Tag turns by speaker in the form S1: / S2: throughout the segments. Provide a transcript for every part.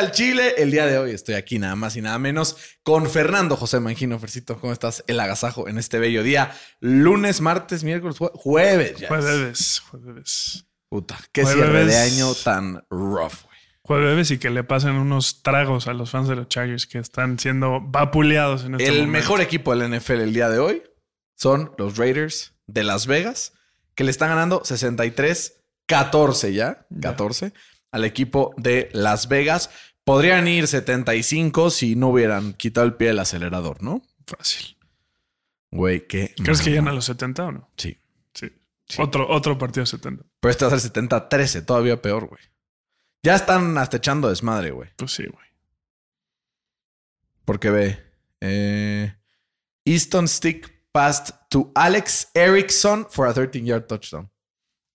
S1: Al Chile. El día de hoy estoy aquí nada más y nada menos con Fernando José Mangino. Fercito, ¿cómo estás? El agasajo en este bello día. Lunes, martes, miércoles, jue- jueves. Ya.
S2: Jueves, jueves.
S1: Puta, qué
S2: Jueves.
S1: cierre de año tan rough, güey.
S2: Jueves y que le pasen unos tragos a los fans de los Chargers que están siendo vapuleados en este
S1: El
S2: momento.
S1: mejor equipo del NFL el día de hoy son los Raiders de Las Vegas, que le están ganando 63-14 ya,
S2: Ya.
S1: 14, al equipo de Las Vegas. Podrían ir 75 si no hubieran quitado el pie del acelerador, ¿no?
S2: Fácil.
S1: Güey, qué.
S2: ¿Crees que llegan a los 70 o no?
S1: Sí.
S2: Sí. Otro, otro partido 70.
S1: Pero este va a ser 70-13, todavía peor, güey. Ya están hasta echando desmadre, güey.
S2: Pues sí, güey.
S1: Porque ve. Eh, Easton Stick passed to Alex Erickson for a 13-yard touchdown.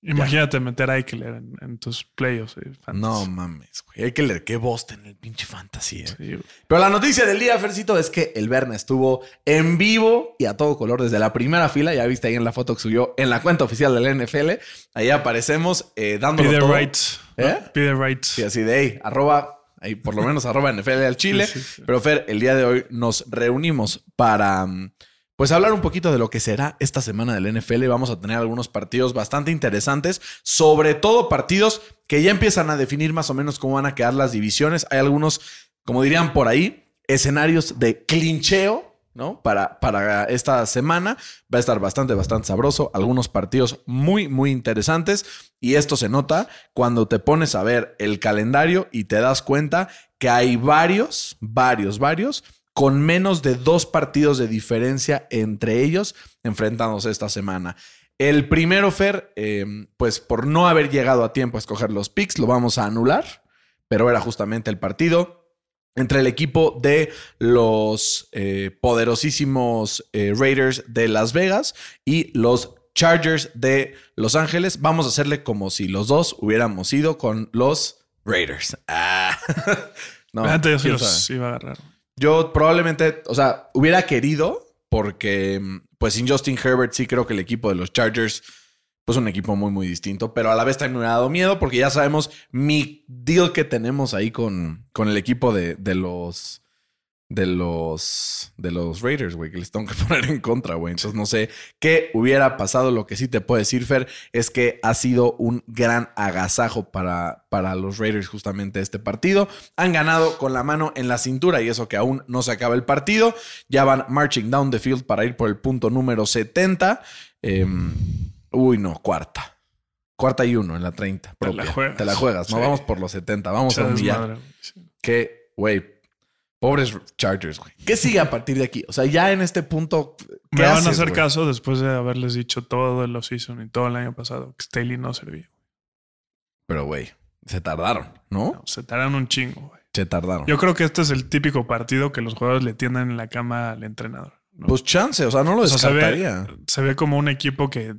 S2: Imagínate meter a Eckler en, en tus playoffs. eh.
S1: No mames, güey. Qué Boston, el pinche fantasy. eh.
S2: Sí.
S1: Pero la noticia del día, Fercito, es que el Berna estuvo en vivo y a todo color desde la primera fila. Ya viste ahí en la foto que subió en la cuenta oficial del NFL. Ahí aparecemos eh, dándolo
S2: Pide
S1: todo.
S2: rights.
S1: ¿Eh?
S2: Pide rights.
S1: Sí, así de ahí, arroba, ahí por lo menos arroba NFL al Chile.
S2: Sí, sí, sí.
S1: Pero Fer, el día de hoy nos reunimos para mm, pues hablar un poquito de lo que será esta semana del NFL. Vamos a tener algunos partidos bastante interesantes, sobre todo partidos que ya empiezan a definir más o menos cómo van a quedar las divisiones. Hay algunos, como dirían por ahí, escenarios de clincheo. ¿no? Para, para esta semana va a estar bastante, bastante sabroso. Algunos partidos muy, muy interesantes. Y esto se nota cuando te pones a ver el calendario y te das cuenta que hay varios, varios, varios con menos de dos partidos de diferencia entre ellos enfrentándose esta semana. El primero, Fer, eh, pues por no haber llegado a tiempo a escoger los picks, lo vamos a anular, pero era justamente el partido entre el equipo de los eh, poderosísimos eh, Raiders de Las Vegas y los Chargers de Los Ángeles. Vamos a hacerle como si los dos hubiéramos ido con los Raiders. Ah. no,
S2: Antes yo sí los
S1: sabe.
S2: iba a agarrar.
S1: Yo probablemente, o sea, hubiera querido, porque pues sin Justin Herbert sí creo que el equipo de los Chargers, pues un equipo muy, muy distinto, pero a la vez también me ha dado miedo porque ya sabemos mi deal que tenemos ahí con, con el equipo de, de los... De los, de los Raiders, güey, que les tengo que poner en contra, güey. Entonces no sé qué hubiera pasado. Lo que sí te puedo decir, Fer, es que ha sido un gran agasajo para, para los Raiders justamente este partido. Han ganado con la mano en la cintura y eso que aún no se acaba el partido. Ya van marching down the field para ir por el punto número 70. Em, uy, no, cuarta. Cuarta y uno en la 30.
S2: Te la juegas.
S1: Te la juegas. No
S2: Sí.
S1: vamos por los 70. Vamos a humillar.
S2: Sí.
S1: Que, güey, pobres Chargers, güey. ¿Qué sigue a partir de aquí? O sea, ya en este punto. ¿qué
S2: Me van
S1: haces,
S2: a hacer
S1: güey?
S2: caso después de haberles dicho todo el offseason y todo el año pasado que Staley no servía.
S1: Pero, güey, se tardaron, ¿no?
S2: No, se tardan un chingo, güey.
S1: Se tardaron.
S2: Yo creo que este es el típico partido que los jugadores le tiendan en la cama al entrenador. ¿no?
S1: Pues chance, o sea, no lo
S2: O sea, se
S1: descartaría.
S2: ve, se ve como un equipo que,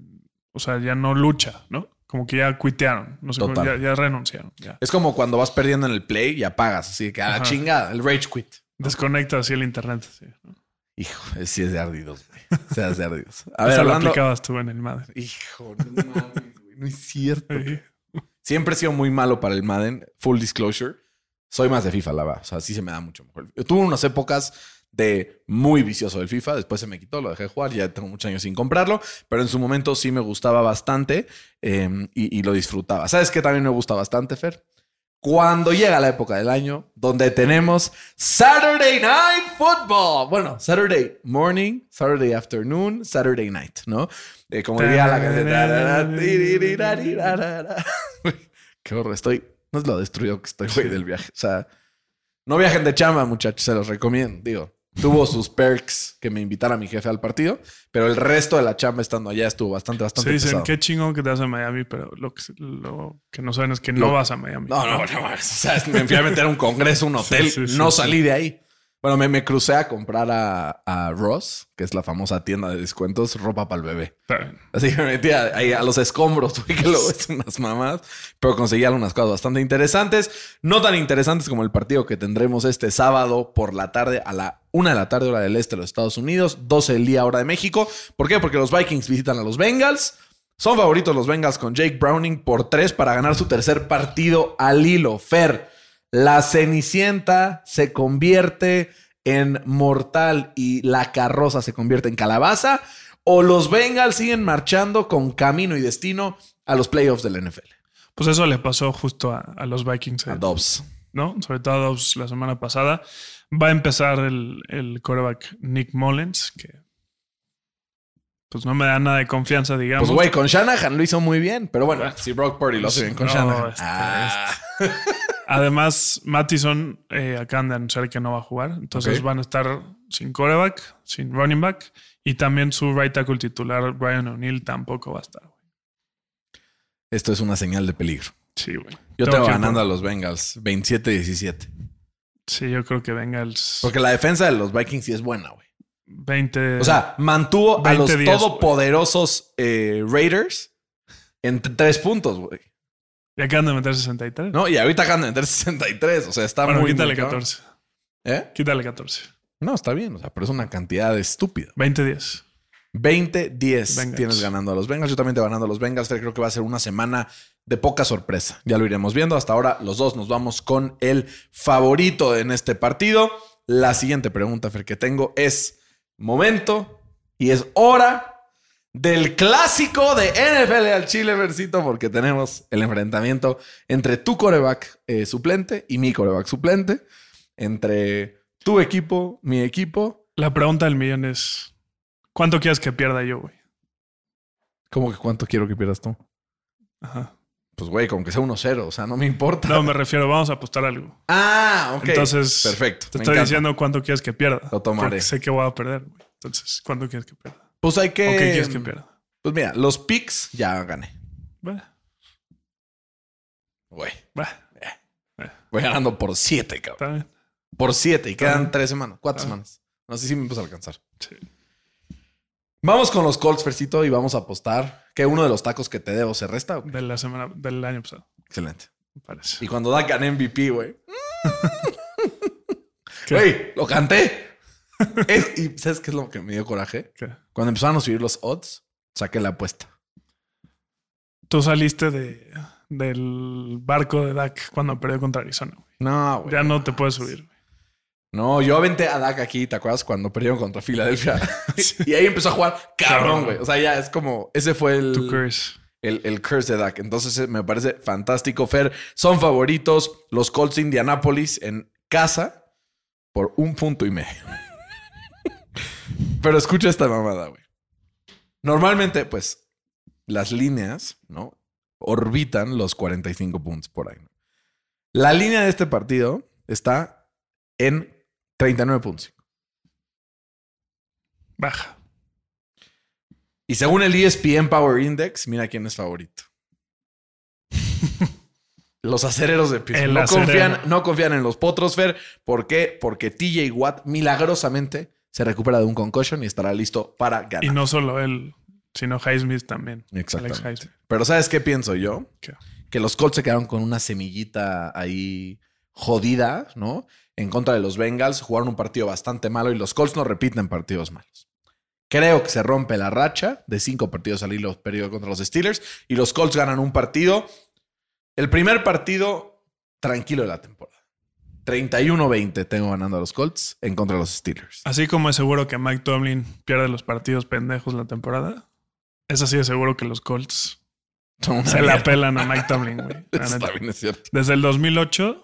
S2: o sea, ya no lucha, ¿no? Como que ya cuitearon, no sé, ya, ya renunciaron. Ya.
S1: Es como cuando vas perdiendo en el play y apagas, así que a la
S2: Ajá.
S1: chingada, el rage quit.
S2: Desconecta así el internet. Sí, ¿no?
S1: Hijo, sí es de ardidos, güey. Sí es de ardidos. A ver,
S2: Esa lo
S1: hablando.
S2: aplicabas tú en el Madden.
S1: Hijo, no güey, no es cierto.
S2: Sí.
S1: Siempre he sido muy malo para el Madden, full disclosure. Soy más de FIFA, la verdad. O sea, sí se me da mucho mejor. Tuve unas épocas de muy vicioso del FIFA. Después se me quitó, lo dejé de jugar. Ya tengo muchos años sin comprarlo. Pero en su momento sí me gustaba bastante eh, y, y lo disfrutaba. ¿Sabes qué también me gusta bastante, Fer? Cuando llega la época del año donde tenemos Saturday Night Football. Bueno, Saturday morning, Saturday afternoon, Saturday night, ¿no? Eh, como diría la canción. Qué horror, estoy. No es lo destruido que estoy, güey, del viaje. O sea, no viajen de chamba, muchachos, se los recomiendo. Digo, tuvo sus perks que me invitara mi jefe al partido, pero el resto de la chamba estando allá estuvo bastante, bastante
S2: Se dicen,
S1: pesado.
S2: qué chingón que te vas a Miami, pero lo que, lo que no saben es que no vas a Miami.
S1: No, no, no. O sea, me fui a meter a un congreso, un hotel.
S2: Sí, sí, sí,
S1: no
S2: sí.
S1: salí de ahí. Bueno, me, me crucé a comprar a, a Ross, que es la famosa tienda de descuentos, ropa para el bebé. Así que me metí a- ahí a los escombros, güey, que luego es unas mamás. Pero conseguí algunas cosas bastante interesantes. No tan interesantes como el partido que tendremos este sábado por la tarde a la una de la tarde, hora del este de los Estados Unidos, 12 del día, hora de México. ¿Por qué? Porque los Vikings visitan a los Bengals. Son favoritos los Bengals con Jake Browning por tres para ganar su tercer partido al hilo. Fer, la Cenicienta se convierte en mortal y la carroza se convierte en calabaza, o los Bengals siguen marchando con camino y destino a los playoffs del NFL.
S2: Pues eso le pasó justo a, a los Vikings.
S1: A
S2: eh,
S1: Dobbs.
S2: ¿no? Sobre todo a Dobbs la semana pasada. Va a empezar el, el quarterback Nick Mullens, que pues no me da nada de confianza, digamos.
S1: Pues güey, con Shanahan lo hizo muy bien, pero bueno, si Brock Purdy lo hace bien con
S2: No,
S1: Shanahan.
S2: este-
S1: Ah.
S2: Además, Mattison eh, acaban de anunciar que no va a jugar. Entonces van a estar sin quarterback, sin running back. Y también su right tackle titular, Brian O'Neill, tampoco va a estar. güey.
S1: Esto es una señal de peligro.
S2: Sí, güey.
S1: Yo
S2: Tengo
S1: ganando
S2: por-
S1: a los Bengals 27-17.
S2: Sí, yo creo que Bengals
S1: Porque la defensa de los Vikings sí es buena, güey.
S2: 20.
S1: O sea, mantuvo a los
S2: 20 días,
S1: todopoderosos eh, Raiders en tres puntos, güey.
S2: Ya acaban de meter 63.
S1: ¿No? Y ahorita acaban de meter 63. O sea, está
S2: bueno,
S1: muy.
S2: quítale
S1: muy cabrón.
S2: 14.
S1: ¿Eh?
S2: Quítale 14.
S1: No, está bien. O sea, pero es una cantidad estúpida.
S2: 20 días.
S1: 20-10
S2: Bengals.
S1: tienes ganando a los Bengals. Yo también te ganando a los Bengals. Creo que va a ser una semana de poca sorpresa. Ya lo iremos viendo. Hasta ahora los dos nos vamos con el favorito en este partido. La siguiente pregunta, Fer, que tengo es momento y es hora del clásico de NFL al Chile, Versito, porque tenemos el enfrentamiento entre tu coreback eh, suplente y mi coreback suplente. Entre tu equipo, mi equipo.
S2: La pregunta del millón es: ¿cuánto quieres que pierda yo, güey?
S1: ¿Cómo que cuánto quiero que pierdas tú?
S2: Ajá.
S1: Pues, güey, como que sea 1-0, o sea, no me importa.
S2: No, me refiero, vamos a apostar algo.
S1: Ah, ok.
S2: Entonces,
S1: perfecto.
S2: Te estoy
S1: encanta.
S2: diciendo cuánto quieres que pierda.
S1: Lo tomaré.
S2: Porque sé que voy a perder, güey. Entonces, ¿cuánto quieres que pierda?
S1: Pues hay que.
S2: ¿O qué quieres que pierda?
S1: Pues mira, los picks ya gané.
S2: Bueno,
S1: Güey.
S2: bueno,
S1: Voy ganando por 7, cabrón. Por 7 y quedan. 3 semanas, 4
S2: Está
S1: semanas. No sé si me vas a alcanzar.
S2: Sí.
S1: Vamos con los Colts, Fercito, y vamos a apostar que uno de los tacos que te debo se resta.
S2: De la semana, del año pasado,
S1: Excelente.
S2: me parece.
S1: Y cuando da gané MVP, güey. Güey, lo canté. Es- y ¿sabes qué es lo que me dio coraje?
S2: ¿Qué?
S1: Cuando empezaron a subir los odds, saqué la apuesta.
S2: Tú saliste de, del barco de Dak cuando perdió contra Arizona, güey.
S1: No, güey.
S2: Ya no te puedes subir, güey.
S1: No, yo aventé a Dak aquí, ¿te acuerdas? Cuando perdieron contra Filadelfia. y ahí empezó a jugar cabrón, güey. O sea, ya es como, ese fue
S2: Tu
S1: el,
S2: curse.
S1: el, el curse de Dak. Entonces eh, me parece fantástico. Fer, son favoritos los Colts de Indianapolis en casa por un punto y medio. Pero escucha esta mamada, güey. Normalmente, pues, las líneas, ¿no? Orbitan los 45 puntos por ahí. ¿no? La línea de este partido está en 39 puntos.
S2: Baja.
S1: Y según el ESPN Power Index, mira quién es favorito. los acereros de Pittsburgh. Confían, no confían en los potros, Fer. ¿Por qué? Porque TJ Watt milagrosamente se recupera de un concussion y estará listo para ganar.
S2: Y no solo él, sino Highsmith también. Alex
S1: Exactamente. Pero ¿sabes qué pienso yo?
S2: ¿Qué?
S1: Que los Colts se quedaron con una semillita ahí jodida, ¿no? En contra de los Bengals. Jugaron un partido bastante malo y los Colts no repiten partidos malos. Creo que se rompe la racha de cinco partidos al hilo perdido contra los Steelers y los Colts ganan un partido. El primer partido tranquilo de la temporada. 31-20 tengo ganando a los Colts en contra de los Steelers.
S2: Así como es seguro que Mike Tomlin pierde los partidos pendejos la temporada, es así de seguro que los Colts
S1: Son
S2: se la pelan a Mike Tomlin, güey.
S1: Está bien, es cierto.
S2: Desde el 2008,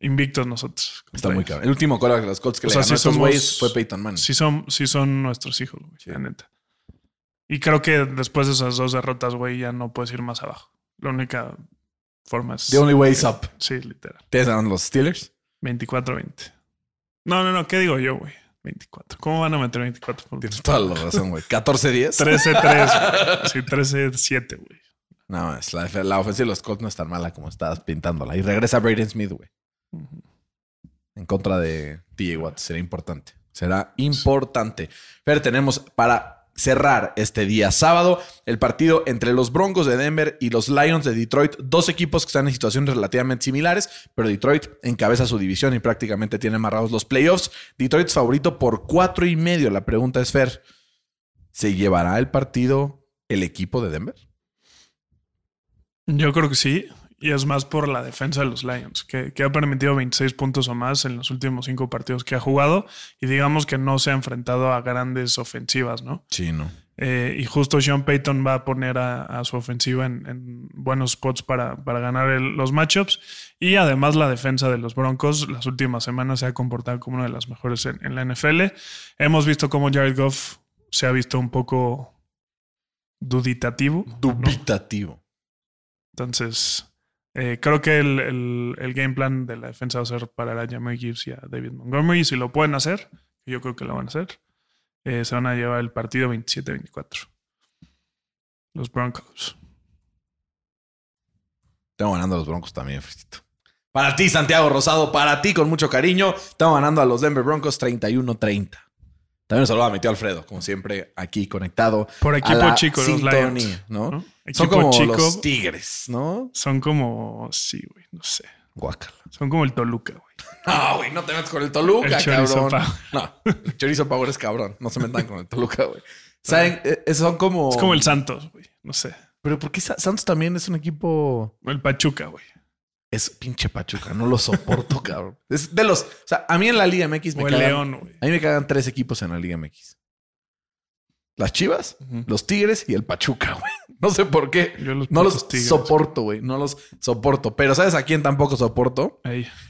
S2: invictos nosotros.
S1: Está muy cabrón. El último coreback de los Colts que
S2: O
S1: le
S2: sea,
S1: ganó
S2: sí
S1: a estos
S2: somos-
S1: güeyes fue Peyton Manning.
S2: Sí son, sí son nuestros hijos, güey.
S1: Sí.
S2: La neta. Y creo que después de esas dos derrotas, güey, ya no puedes ir más abajo. La única forma es...
S1: The only way is up.
S2: Sí, literal.
S1: ¿Tienes ganando los Steelers?
S2: 24-20. No, no, no. ¿Qué digo yo, güey? 24. ¿Cómo van a meter 24 puntos?
S1: Tienes toda la razón, güey. 14-10.
S2: 13-3. Sí, 13-7, güey.
S1: No, es la, la ofensiva de los Colts no es tan mala como estabas pintándola. Y regresa Braden Smith, güey. En contra de TJ Watt. Será importante. Será importante. Fer, tenemos para cerrar este día sábado el partido entre los Broncos de Denver y los Lions de Detroit. Dos equipos que están en situaciones relativamente similares, pero Detroit encabeza su división y prácticamente tiene amarrados los playoffs. Detroit es favorito por cuatro y medio. La pregunta es, Fer, ¿se llevará el partido el equipo de Denver?
S2: Yo creo que sí. Y es más por la defensa de los Lions, que, que, ha permitido 26 puntos o más en los últimos cinco partidos que ha jugado. Y digamos que no se ha enfrentado a grandes ofensivas, ¿no?
S1: Sí, no.
S2: Eh, y justo Sean Payton va a poner a, su ofensiva en, buenos spots para, para ganar los matchups. Y además la defensa de los Broncos las últimas semanas se ha comportado como una de las mejores en, en la NFL. Hemos visto cómo Jared Goff se ha visto un poco duditativo.
S1: Dubitativo.
S2: Entonces, eh, creo que el, game plan de la defensa va a ser parar a Gibbs y a David Montgomery. Si lo pueden hacer, yo creo que lo van a hacer, eh, se van a llevar el partido 27-24. Los Broncos.
S1: Tengo ganando a los Broncos también, Frisito. Para ti, Santiago Rosado, para ti con mucho cariño. Estamos ganando a los Denver Broncos 31-30. También un saludo a mi tío Alfredo, como siempre, aquí conectado.
S2: Por equipo chico, los Lions.
S1: ¿no? Son como los Tigres, ¿no?
S2: Son como, sí, güey, no sé.
S1: Guácala.
S2: Son como el Toluca, güey.
S1: No, güey, no te metas con el Toluca, cabrón. No, el Chorizo Power es cabrón. No se metan con el Toluca, güey. ¿Saben? Eh, eh, son como.
S2: Es como el Santos, güey. No sé.
S1: Pero ¿por qué Santos también es un equipo.
S2: El Pachuca, güey.
S1: Es pinche Pachuca, no lo soporto, cabrón. Es de los. O sea, a mí en la Liga MX me
S2: o León, güey.
S1: A mí me cagan tres equipos en la Liga MX: las Chivas, los Tigres y el Pachuca, güey. No sé por qué. no los soporto, güey. No los soporto. Pero ¿sabes a quién tampoco soporto?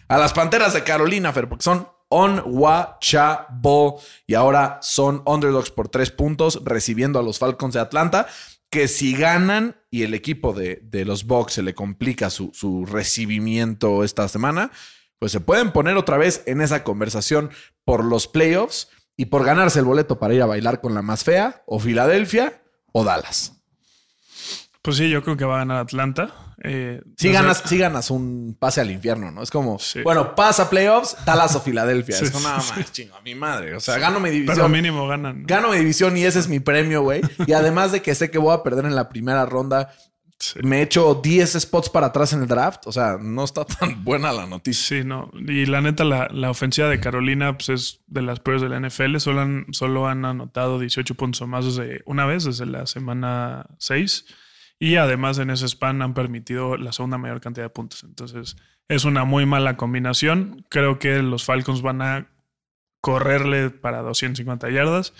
S1: A las panteras de Carolina, Fer, porque son unwatchable y ahora son underdogs por tres puntos, recibiendo a los Falcons de Atlanta que si ganan y el equipo de, los Bucks se le complica su, su, recibimiento esta semana, pues se pueden poner otra vez en esa conversación por los playoffs y por ganarse el boleto para ir a bailar con la más fea, o Filadelfia o Dallas.
S2: Pues sí, yo creo que va a ganar Atlanta. Eh,
S1: si, ganas, ganas un pase al infierno, ¿no? Es como, bueno, pasa playoffs, Dallas o Filadelfia. es nada más chingo, a mi madre. O sea, gano mi división.
S2: Pero mínimo ganan.
S1: Gano mi división y ese es mi premio, güey. Y además de que sé que voy a perder en la primera ronda, me he hecho 10 spots para atrás en el draft. O sea, no está tan buena la noticia.
S2: Sí, no. Y la neta, la, ofensiva de Carolina pues, es de las peores de la NFL. Solo han, solo han anotado 18 puntos o más desde una vez, desde la semana 6. Y además en ese span han permitido la segunda mayor cantidad de puntos. Entonces es una muy mala combinación. Creo que los Falcons van a correrle para 250 yardas.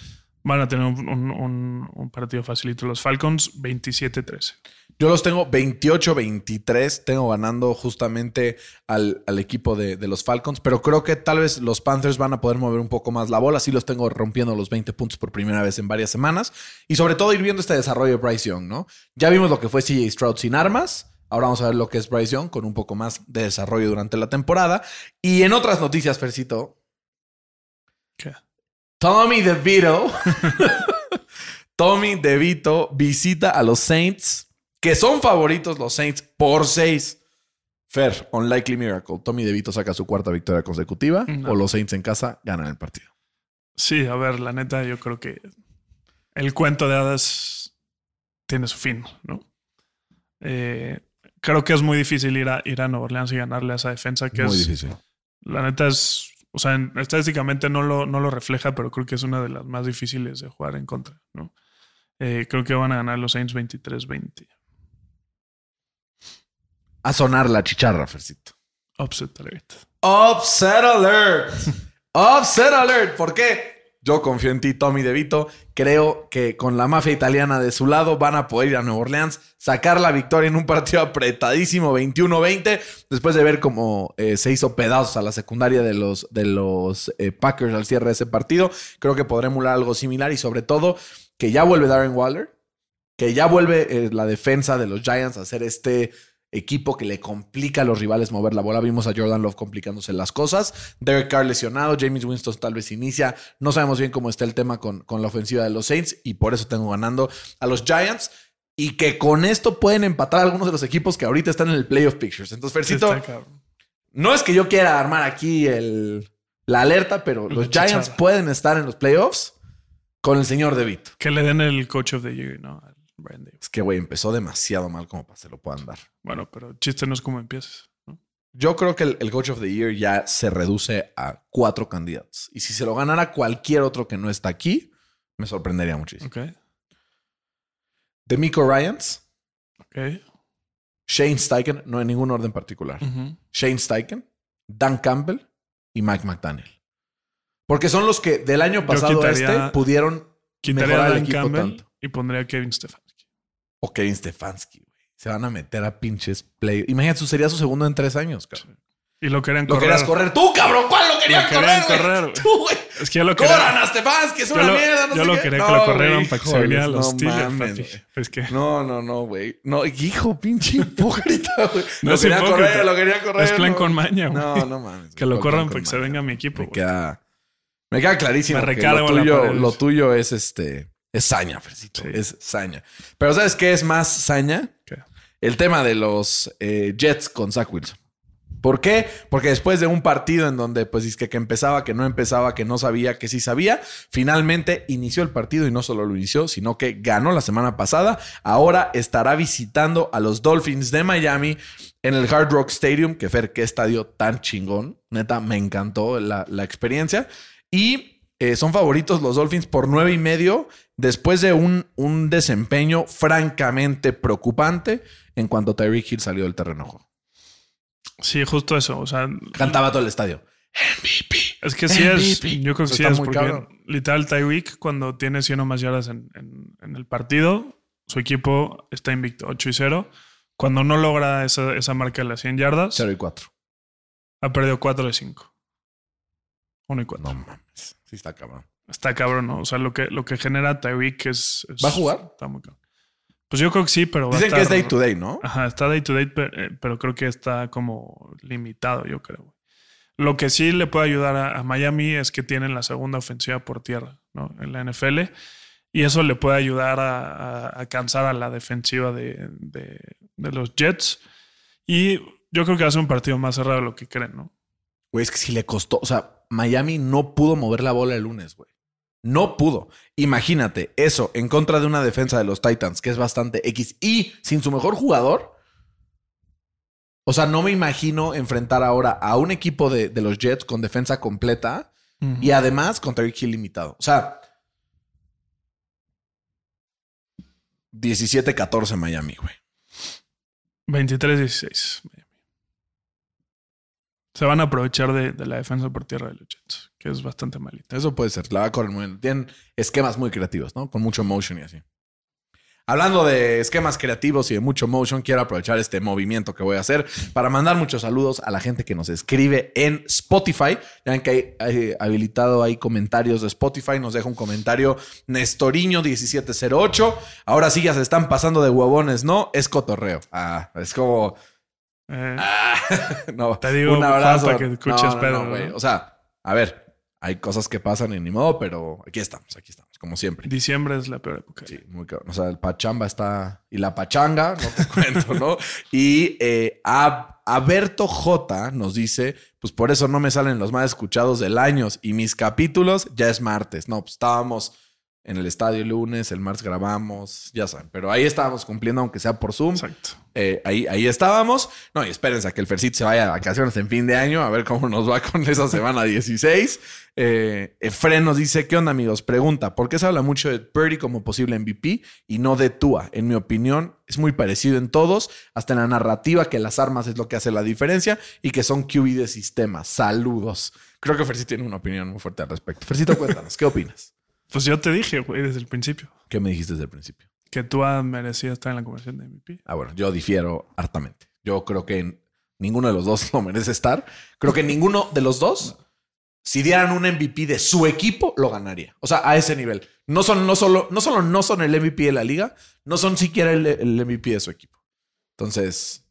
S2: Van a tener un, partido facilito los Falcons, 27-13.
S1: Yo los tengo 28-23. Tengo ganando justamente al, equipo de, los Falcons, pero creo que tal vez los Panthers van a poder mover un poco más la bola. Sí los tengo rompiendo los 20 puntos por primera vez en varias semanas. Y sobre todo ir viendo este desarrollo de Bryce Young, ¿no? Ya vimos lo que fue CJ Stroud sin armas. Ahora vamos a ver lo que es Bryce Young con un poco más de desarrollo durante la temporada. Y en otras noticias, Fercito.
S2: ¿Qué?
S1: Tommy DeVito. Tommy DeVito visita a los Saints, que son favoritos los Saints por seis. Fer, Unlikely Miracle. Tommy DeVito saca su cuarta victoria consecutiva o los Saints en casa ganan el partido.
S2: Sí, a ver, la neta, yo creo que el cuento de hadas tiene su fin, ¿no? Eh, creo que es muy difícil ir a, ir a Nueva Orleans y ganarle a esa defensa que
S1: muy
S2: es.
S1: difícil.
S2: La neta es o sea, estadísticamente no lo, no lo refleja, pero creo que es una de las más difíciles de jugar en contra, ¿no? Eh, creo que van a ganar los Saints 23-20.
S1: A sonar la chicharra, Fercito.
S2: Upset alert.
S1: Upset alert. Upset alert. ¿Por qué? Yo confío en ti, Tommy DeVito. Creo que con la mafia italiana de su lado van a poder ir a Nueva Orleans, sacar la victoria en un partido apretadísimo 21-20, después de ver cómo eh, se hizo pedazos a la secundaria de los, de los eh, Packers al cierre de ese partido. Creo que podrá emular algo similar y sobre todo que ya vuelve Darren Waller, que ya vuelve eh, la defensa de los Giants a hacer este equipo que le complica a los rivales mover la bola. Vimos a Jordan Love complicándose las cosas. Derek Carr lesionado, James Winston tal vez inicia. No sabemos bien cómo está el tema con, con la ofensiva de los Saints y por eso tengo ganando a los Giants. Y que con esto pueden empatar a algunos de los equipos que ahorita están en el playoff pictures. Entonces, Fercito, no es que yo quiera armar aquí el, la alerta, pero los Giants pueden estar en los playoffs con el señor DeVito.
S2: Que le den el coach of the year, ¿no?
S1: Es que, güey, empezó demasiado mal como para se lo puedan dar.
S2: Bueno, pero el chiste no es cómo empieces.
S1: Yo creo que el, Coach of the Year ya se reduce a cuatro candidatos. Y si se lo ganara cualquier otro que no está aquí, me sorprendería muchísimo.
S2: Ok.
S1: Demico Ryans.
S2: Ok.
S1: Shane Steichen, no en ningún orden particular. Shane Steichen, Dan Campbell y Mike McDaniel. Porque son los que del año pasado a este pudieron
S2: mejorar el Dan equipo Campbell tanto. Y pondría a Kevin Stefanski.
S1: O Kevin Stefanski, güey. Se van a meter a pinches play. Imagínate, sería su segundo en tres años, cabrón.
S2: Y lo querían
S1: correr. Lo querías correr tú, cabrón. ¿Cuál lo querían correr, correr Tú, güey.
S2: Es que yo lo quería.
S1: Corran a Stefanski, es una mierda. No
S2: yo lo quería que lo corrieran para que se viniera a los
S1: Steelers, pues que... No, no, no, güey. No, hijo, pinche hipócrita, güey. No lo quería correr, lo quería correr.
S2: Es plan con maña, güey.
S1: No, no mames.
S2: Que lo corran para que se venga mi equipo,
S1: Me queda... Me queda clarísimo Me lo tuyo, lo tuyo es este... Es saña, Fercito. Es saña. Pero ¿sabes qué es más saña? ¿Qué? El tema de los eh, Jets con Zach Wilson. ¿Por qué? Porque después de un partido en donde pues es que, que empezaba, que no empezaba, que no sabía, que sí sabía, finalmente inició el partido y no solo lo inició, sino que ganó la semana pasada. Ahora estará visitando a los Dolphins de Miami en el Hard Rock Stadium, que Fer, qué estadio tan chingón. Neta, me encantó la, experiencia. Y eh, son favoritos los Dolphins por nueve y medio después de un, un desempeño francamente preocupante en cuanto Tyreek Hill salió del terreno.
S2: Sí, justo eso. O sea,
S1: cantaba todo el estadio.
S2: MVP. Es que sí es. Yo creo que sí es porque literal Tyreek, cuando tiene 100 o más yardas en, el partido, su equipo está invicto 8 y 0. Cuando no logra esa, esa marca de las 100 yardas,
S1: 0 y 4.
S2: Ha perdido 4 de 5. 1 y 4.
S1: No mames. Sí, está cabrón.
S2: Está cabrón, ¿no? O sea, lo que, lo que genera Tyreek es,
S1: ¿Va a jugar?
S2: Está muy cabrón. Pues yo creo que sí, pero.
S1: Dicen que es day to day, ¿no?
S2: Ajá, está day to day, eh, pero, creo que está como limitado, yo creo. Lo que sí le puede ayudar a, Miami es que tienen la segunda ofensiva por tierra, ¿no? En la NFL. Y eso le puede ayudar a, cansar a la defensiva de, los Jets. Y yo creo que hace un partido más cerrado de lo que creen, ¿no?
S1: Güey, es que si le costó. O sea, Miami no pudo mover la bola el lunes, güey. No pudo. Imagínate eso en contra de una defensa de los Titans, que es bastante X. Y sin su mejor jugador. O sea, no me imagino enfrentar ahora a un equipo de, los Jets con defensa completa y además con Terry Hill limitado. O sea, 17-14 Miami, güey.
S2: 23-16 se van a aprovechar de, la defensa por tierra de los Jets, que es bastante malita.
S1: Eso puede ser. La va a correr muy bien. Tienen esquemas muy creativos, ¿no? Con mucho motion y así. Hablando de esquemas creativos y de mucho motion, quiero aprovechar este movimiento que voy a hacer para mandar muchos saludos a la gente que nos escribe en Spotify. Ya ven que hay, habilitado ahí comentarios de Spotify. Nos deja un comentario Nestoriño1708. Ahora sí ya se están pasando de huevones, ¿no? Es cotorreo. Ah, es como
S2: eh, ah, no, te digo un abrazo. Para que escuches
S1: O sea, a ver, hay cosas que pasan y ni modo, pero aquí estamos, aquí estamos, como siempre.
S2: Diciembre es la peor época.
S1: Sí, muy cabrón. O sea, el pachamba está. Y la pachanga, no te cuento, ¿no? Y eh, Aberto J nos dice: Pues por eso no me salen los más escuchados del año y mis capítulos ya es martes. No, pues estábamos en el estadio el lunes, el martes grabamos, ya saben, pero ahí estábamos cumpliendo aunque sea por Zoom.
S2: Exacto.
S1: Eh, ahí, ahí estábamos. No, y espérense a que el Fercit se vaya a vacaciones en fin de año, a ver cómo nos va con esa semana 16. Eh, Efren nos dice, ¿qué onda amigos? Pregunta, ¿por qué se habla mucho de Purdy como posible MVP y no de Tua? En mi opinión, es muy parecido en todos, hasta en la narrativa que las armas es lo que hace la diferencia y que son QB de sistema. Saludos. Creo que Fercito tiene una opinión muy fuerte al respecto. Fercito, cuéntanos, ¿qué opinas?
S2: Pues yo te dije, güey, desde el principio.
S1: ¿Qué me dijiste desde el principio?
S2: Que tú merecías estar en la conversación de MVP.
S1: Ah, bueno, yo difiero hartamente. Yo creo que ninguno de los dos lo merece estar. Creo que ninguno de los dos, si dieran un MVP de su equipo, lo ganaría. O sea, a ese nivel. No son, no solo, no solo no son el MVP de la liga, no son siquiera el, el MVP de su equipo. Entonces.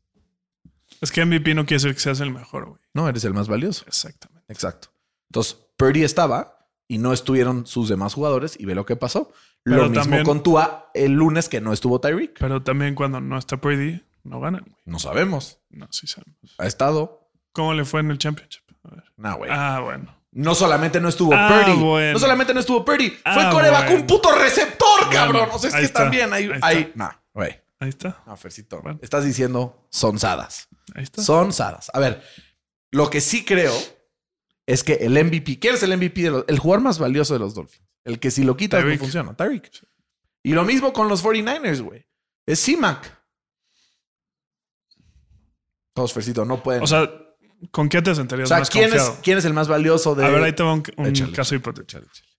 S2: Es que MVP no quiere decir que seas el mejor, güey.
S1: No, eres el más valioso.
S2: Exactamente.
S1: Exacto. Entonces, Purdy estaba y no estuvieron sus demás jugadores y ve lo que pasó. lo mismo con Tua el lunes que no estuvo Tyreek.
S2: Pero también cuando no está Brady, no ganan.
S1: No sabemos.
S2: No, sí sabemos.
S1: Ha estado.
S2: ¿Cómo le fue en el Championship? A ver.
S1: No, güey.
S2: Ah, bueno.
S1: No solamente no estuvo ah, Purdy. No solamente no estuvo Purdy. fue ah, coreback un puto receptor, cabrón. O sea, es que también hay. Ahí, no, güey.
S2: Ahí está.
S1: No, Fercito. Estás diciendo sonzadas.
S2: Ahí está.
S1: Sonzadas. A ver, lo que sí creo es que el MVP, ¿quién es el MVP de los, el jugador más valioso de los Dolphins? El que si lo quitas no funciona, Tyreek. Y lo mismo con los 49ers, güey. Es CIMAC. Todos, Fercito, no pueden.
S2: O sea, ¿con qué te
S1: O
S2: sentirías
S1: sea,
S2: más
S1: ¿quién es,
S2: confiado?
S1: ¿quién es el más valioso de.
S2: A ver, ahí te va un, un
S1: Échale,
S2: caso hipotético.
S1: échale, échale.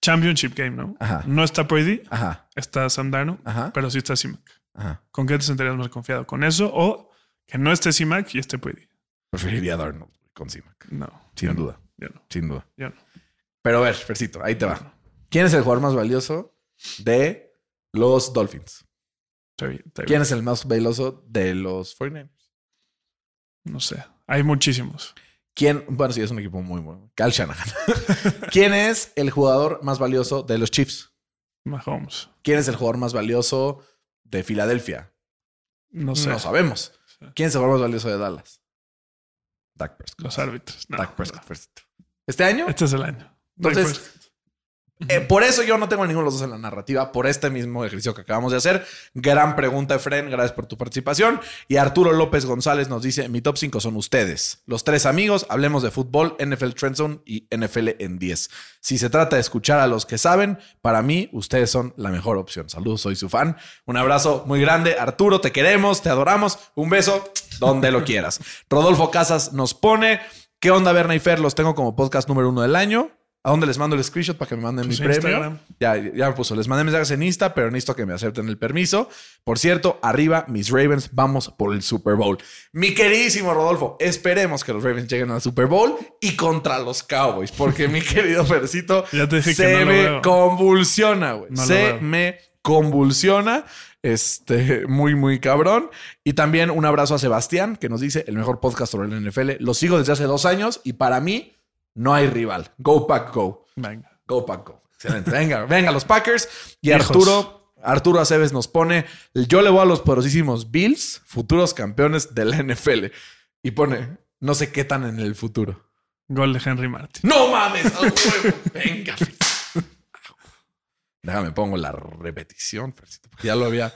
S2: Championship Game, ¿no?
S1: Ajá.
S2: No está Brady,
S1: Ajá,
S2: está Sam Darnold,
S1: Ajá.
S2: pero sí está C-Mac.
S1: ajá.
S2: ¿Con qué te sentirías más confiado? ¿Con eso o que no esté C-Mac y esté Brady?
S1: Preferiría Darnold con Simac.
S2: No.
S1: Sin
S2: yo no,
S1: duda.
S2: Yo no.
S1: Sin duda.
S2: Yo no.
S1: Pero a ver, Fercito, ahí te va. ¿Quién es el jugador más valioso de los Dolphins?
S2: Está bien, está bien.
S1: ¿Quién es el más valioso de los 49ers?
S2: No sé. Hay muchísimos.
S1: ¿Quién? Bueno, sí, es un equipo muy bueno. Cal Shanahan. ¿Quién es el jugador más valioso de los Chiefs?
S2: Mahomes.
S1: ¿Quién es el jugador más valioso de Filadelfia?
S2: No sé.
S1: No sabemos. ¿Quién es el jugador más valioso de Dallas? Dak Prescott.
S2: Los árbitros. No.
S1: Dak Prescott. Fercito. ¿Este año?
S2: Este es el año.
S1: Entonces. Eh, por eso yo no tengo ninguno de los dos en la narrativa, por este mismo ejercicio que acabamos de hacer. Gran pregunta, Efren. Gracias por tu participación. Y Arturo López González nos dice: Mi top 5 son ustedes. Los tres amigos, hablemos de fútbol, NFL Trend Zone y NFL en 10. Si se trata de escuchar a los que saben, para mí, ustedes son la mejor opción. Saludos, soy su fan. Un abrazo muy grande. Arturo, te queremos, te adoramos. Un beso donde lo quieras. Rodolfo Casas nos pone: ¿Qué onda, Berna y Fer? Los tengo como podcast número uno del año. ¿A dónde les mando el screenshot para que me manden
S2: Pues
S1: mi premio? Ya, ya me puso. Les mandé mensajes en Insta, pero necesito que me acepten el permiso. Por cierto, arriba, mis Ravens, vamos por el Super Bowl. Mi queridísimo Rodolfo, esperemos que los Ravens lleguen al Super Bowl y contra los Cowboys, porque mi querido Fercito se
S2: no
S1: me convulsiona, güey.
S2: No
S1: se me convulsiona. Este, muy, muy cabrón. Y también un abrazo a Sebastián, que nos dice el mejor podcast sobre el NFL. Lo sigo desde hace dos años y para mí no hay rival. Go Pack Go.
S2: Venga.
S1: Go Pack Go. Excelente. Venga, venga, los Packers. Y
S2: Hijos.
S1: Arturo, Arturo Aceves nos pone: Yo le voy a los poderosísimos Bills, futuros campeones de la NFL. Y pone: No sé qué tan en el futuro.
S2: Gol de Henry Martin.
S1: ¡No mames! Venga. Déjame pongo la repetición, Fercito, porque ya lo había.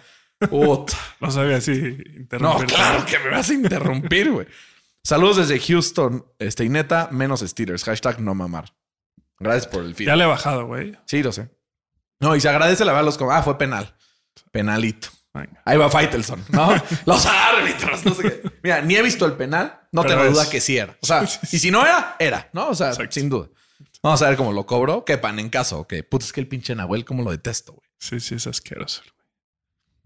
S1: Puta.
S2: No sabía si
S1: No,
S2: interrumpir.
S1: claro que me vas a interrumpir, güey. Saludos desde Houston. Este, y neta, menos Steelers. Hashtag no mamar. Gracias por el feed.
S2: Ya le he bajado, güey.
S1: Sí, lo sé. No, y se agradece la verdad los... Ah, fue penal. Penalito.
S2: Venga.
S1: Ahí va Faitelson, ¿no? los árbitros, no sé qué. Mira, ni he visto el penal. No
S2: Pero
S1: tengo
S2: es-
S1: duda que sí era. O sea, y si no era, era, ¿no? O sea,
S2: Exacto.
S1: sin duda. Vamos a ver cómo lo cobro. Que pan en caso. Que puta, es que el pinche Nahuel, cómo lo detesto, güey.
S2: Sí, sí, es asqueroso.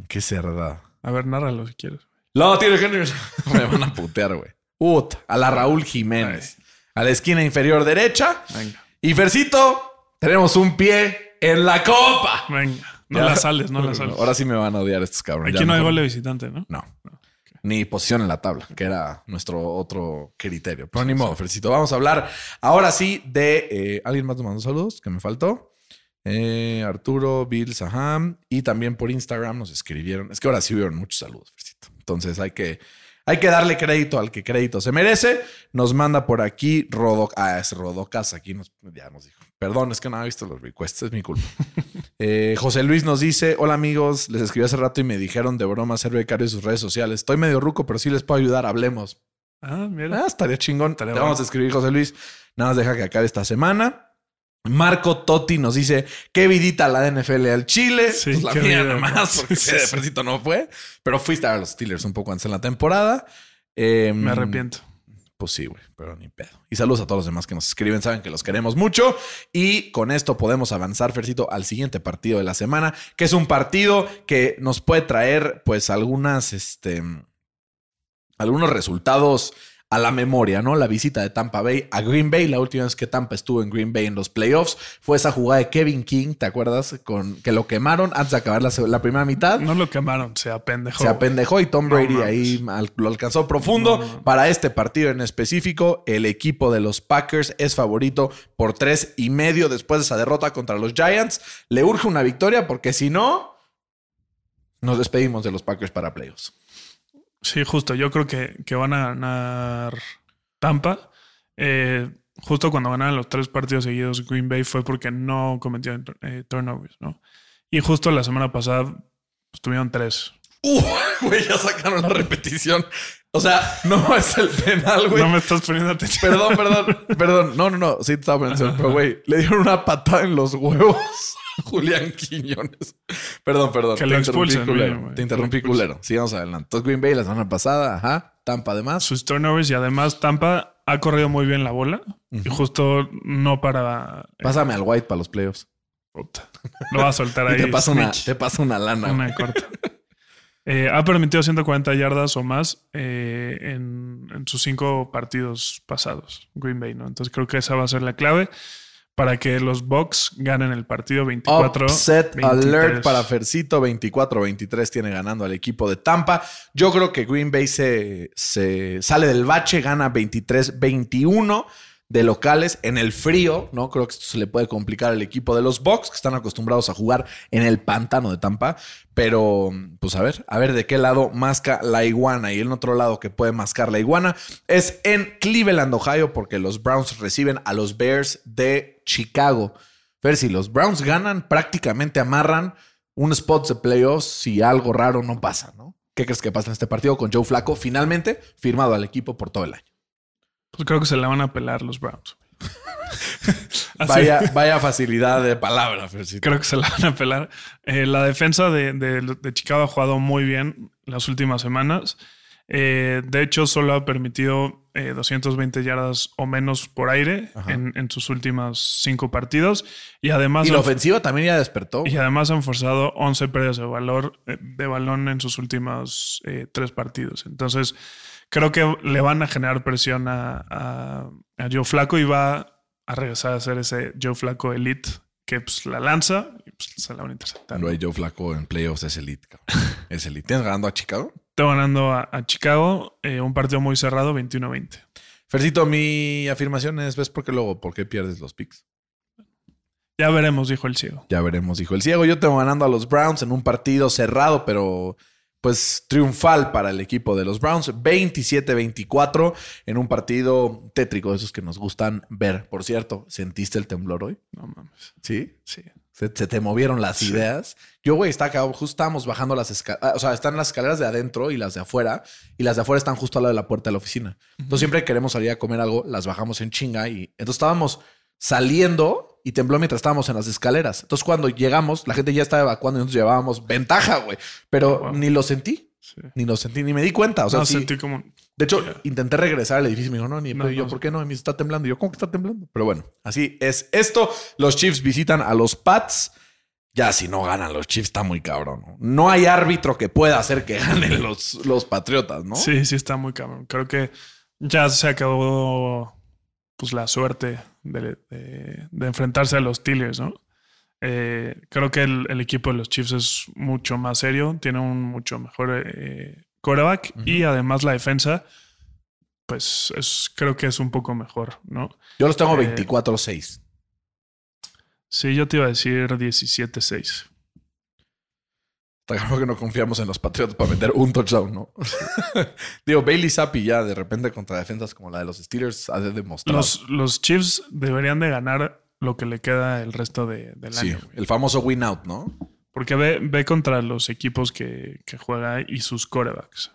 S1: Qué cerda.
S2: A ver, nárralo si quieres.
S1: No, tiene Henry. Me van a putear, güey. Puta, a la Raúl Jiménez. A la esquina inferior derecha.
S2: Venga.
S1: Y Fercito, tenemos un pie en la copa.
S2: Venga. No
S1: Ya.
S2: la sales, no la sales.
S1: Ahora sí me van a odiar estos cabrones.
S2: Aquí
S1: Ya
S2: no hay gol de visitante, ¿no?
S1: No. Ni posición en la tabla, que era nuestro otro criterio. Pero ni modo, Fercito. Vamos a hablar ahora sí de. eh, ¿Alguien más nos mandó saludos? Que me faltó. Eh, Arturo, Bill, Saham. Y también por Instagram nos escribieron. Es que ahora sí hubieron muchos saludos, Fercito. Entonces hay que, hay que darle crédito al que crédito se merece. Nos manda por aquí Rodoc. Ah, es Rodocas. Aquí nos, ya nos dijo. Perdón, es que no había visto los requests. Es mi culpa. Eh, José Luis nos dice: Hola amigos, les escribí hace rato y me dijeron de broma ser becario en sus redes sociales. Estoy medio ruco, pero sí les puedo ayudar. Hablemos.
S2: Ah, mira.
S1: Ah, estaría chingón.
S2: Estaría
S1: Te
S2: bueno.
S1: vamos a escribir, José Luis. Nada más deja que acabe esta semana. Marco Totti nos dice: Qué vidita la NFL al Chile.
S2: Sí,
S1: pues la mía
S2: vida,
S1: nomás,
S2: ¿no?
S1: porque
S2: Sí, sí.
S1: No fue. Pero fuiste a los Steelers un poco antes en la temporada. Eh,
S2: Me arrepiento.
S1: pues sí, güey, pero ni pedo. Y saludos a todos los demás que nos escriben, saben que los queremos mucho. Y con esto podemos avanzar, Fercito, al siguiente partido de la semana, que es un partido que nos puede traer, pues, algunas, este, algunos resultados a la memoria, ¿no? La visita de Tampa Bay a Green Bay, la última vez que Tampa estuvo en Green Bay en los playoffs, fue esa jugada de Kevin King, ¿te acuerdas? Con que lo quemaron antes de acabar la, la primera mitad.
S2: No lo quemaron, se apendejó.
S1: Se apendejó y Tom Brady ahí al- lo alcanzó profundo.
S2: No, no.
S1: Para este partido en específico, el equipo de los Packers es favorito por tres y medio después de esa derrota contra los Giants. Le urge una victoria porque si no, nos despedimos de los Packers para playoffs.
S2: Sí, justo. Yo creo que, que van a ganar Tampa. Eh, justo cuando ganaron los tres partidos seguidos Green Bay fue porque no cometió eh, turnovers, ¿no? Y justo la semana pasada pues, tuvieron tres.
S1: Uh, güey, ya sacaron la repetición. O sea, no es el penal, güey.
S2: No me estás poniendo atención.
S1: Perdón, perdón, perdón. No, no, no. Sí, te estaba pensando. Pero, güey, le dieron una patada en los huevos Julián Quiñones. Perdón, perdón.
S2: Que
S1: te
S2: lo
S1: interrumpí
S2: expulsen,
S1: culero. Te interrumpí culero. Sigamos adelante. Entonces, Green Bay la semana pasada, ajá. Tampa además.
S2: Sus turnovers y además Tampa ha corrido muy bien la bola. Y justo no para. eh,
S1: Pásame al White para los playoffs.
S2: puta. Lo va a soltar ahí.
S1: te pasa una, te pasa una lana.
S2: Una corta. Eh, ha permitido 140 yardas o más eh, en, en sus cinco partidos pasados, Green Bay, ¿no? Entonces creo que esa va a ser la clave para que los Bucks ganen el partido 24.
S1: Upset
S2: 23.
S1: alert para Fercito. 24-23 tiene ganando al equipo de Tampa. Yo creo que Green Bay se, se sale del bache, gana 23-21 de locales en el frío, ¿no? Creo que esto se le puede complicar al equipo de los Bucks, que están acostumbrados a jugar en el pantano de Tampa. Pero, pues a ver, a ver de qué lado masca la iguana. Y el otro lado que puede mascar la iguana es en Cleveland, Ohio, porque los Browns reciben a los Bears de Chicago. Ver si los Browns ganan, prácticamente amarran un spot de playoffs si algo raro no pasa, ¿no? ¿Qué crees que pasa en este partido con Joe Flaco? Finalmente firmado al equipo por todo el año.
S2: Pues creo que se la van a pelar los Browns.
S1: Vaya, vaya facilidad de palabra, Fercito.
S2: Creo que se la van a pelar. Eh, la defensa de, de- de Chicago ha jugado muy bien las últimas semanas. Eh, de hecho, solo ha permitido eh, 220 yardas o menos por aire en, en sus últimos cinco partidos. Y además,
S1: Y la ofensiva también ya despertó.
S2: y además han forzado 11 pérdidas de, valor, eh, de balón en sus últimos eh, tres partidos. Entonces, creo que le van a generar presión a, a- a Joe Flaco y va a regresar a ser ese Joe Flaco elite que pues, la lanza y pues, se la van a interceptar.
S1: No hay Joe Flaco en playoffs, es elite, cabrón. Es elite. ¿Tienes ganando a Chicago?
S2: Está ganando a, a Chicago eh, un partido muy cerrado, 21-20.
S1: Fercito, mi afirmación es, ¿ves por qué luego? ¿Por qué pierdes los picks?
S2: Ya veremos, dijo el ciego.
S1: Ya veremos, dijo el ciego. Yo tengo ganando a los Browns en un partido cerrado, pero pues triunfal para el equipo de los Browns. 27-24 en un partido tétrico, de esos que nos gustan ver. Por cierto, ¿sentiste el temblor hoy?
S2: No mames.
S1: Sí.
S2: Sí.
S1: Se, se te movieron las
S2: Sí.
S1: ideas. Yo, güey, está acá, justo estábamos bajando las escaleras. O sea, están las escaleras de adentro y las de afuera. Y las de afuera están justo al lado de la puerta de la oficina. Entonces, siempre que queremos salir a comer algo, las bajamos en chinga. Y entonces estábamos saliendo y tembló mientras estábamos en las escaleras. Entonces, cuando llegamos, la gente ya estaba evacuando y nosotros llevábamos ventaja, güey. Pero
S2: Wow.
S1: ni lo sentí.
S2: sí.
S1: Ni lo sentí, ni me di cuenta. O sea,
S2: no,
S1: sí.
S2: sentí como...
S1: De hecho, intenté regresar al edificio y me dijo, no, ni
S2: No,
S1: pero yo,
S2: no.
S1: ¿por qué no? Y me dice, está temblando. Y yo, ¿cómo que está temblando? Pero bueno, así es esto. Los Chiefs visitan a los Pats. Ya si no ganan los Chiefs está muy cabrón. No, No hay árbitro que pueda hacer que ganen los, los Patriotas, ¿no?
S2: Sí, sí está muy cabrón. Creo que ya se acabó pues la suerte de, de- de enfrentarse a los Steelers, ¿no? Eh, creo que el, el equipo de los Chiefs es mucho más serio, tiene un mucho mejor eh, quarterback y además la defensa, pues es, creo que es un poco mejor, ¿no?
S1: Yo los tengo
S2: Eh,
S1: 24-6.
S2: Sí, yo te iba a decir 17-6.
S1: Está claro que no confiamos en los Patriotas para meter un touchdown, ¿no? Digo, Bailey Zappi ya de repente contra defensas como la de los Steelers ha de demostrar.
S2: Los, los Chiefs deberían de ganar lo que le queda el resto de- del
S1: sí,
S2: año. güey.
S1: el famoso win out, ¿no?
S2: Porque ve, ve contra los equipos que, que juega y sus corebacks.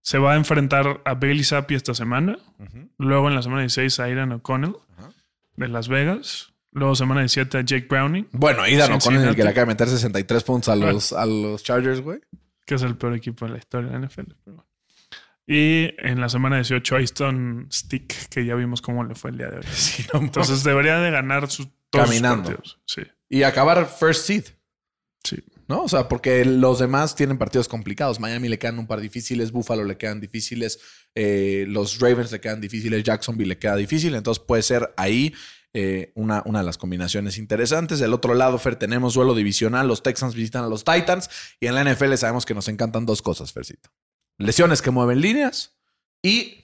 S2: Se va a enfrentar a Bailey Zappi esta semana. Luego en la semana 16 a Aidan O'Connell de Las Vegas. Luego semana 17 a Jake Browning,
S1: Bueno, Aidan O'Connell, el que le acaba de meter 63 puntos a los, a los Chargers, güey.
S2: que es el peor equipo de la historia de la NFL. pero bueno. Y en la semana 18 a Easton Stick, que ya vimos cómo le fue el día de hoy.
S1: Sí, no,
S2: Entonces debería de ganar sus, todos sus
S1: Caminando.
S2: partidos. Sí,
S1: y acabar first seed,
S2: sí.
S1: ¿No? O sea, porque los demás tienen partidos complicados. Miami le quedan un par difíciles, Buffalo le quedan difíciles, eh, los Ravens le quedan difíciles, Jacksonville le queda difícil. Entonces puede ser ahí eh, una, una de las combinaciones interesantes. Del otro lado, Fer, tenemos duelo divisional. Los Texans visitan a los Titans. Y en la NFL sabemos que nos encantan dos cosas, Fercito. Lesiones que mueven líneas y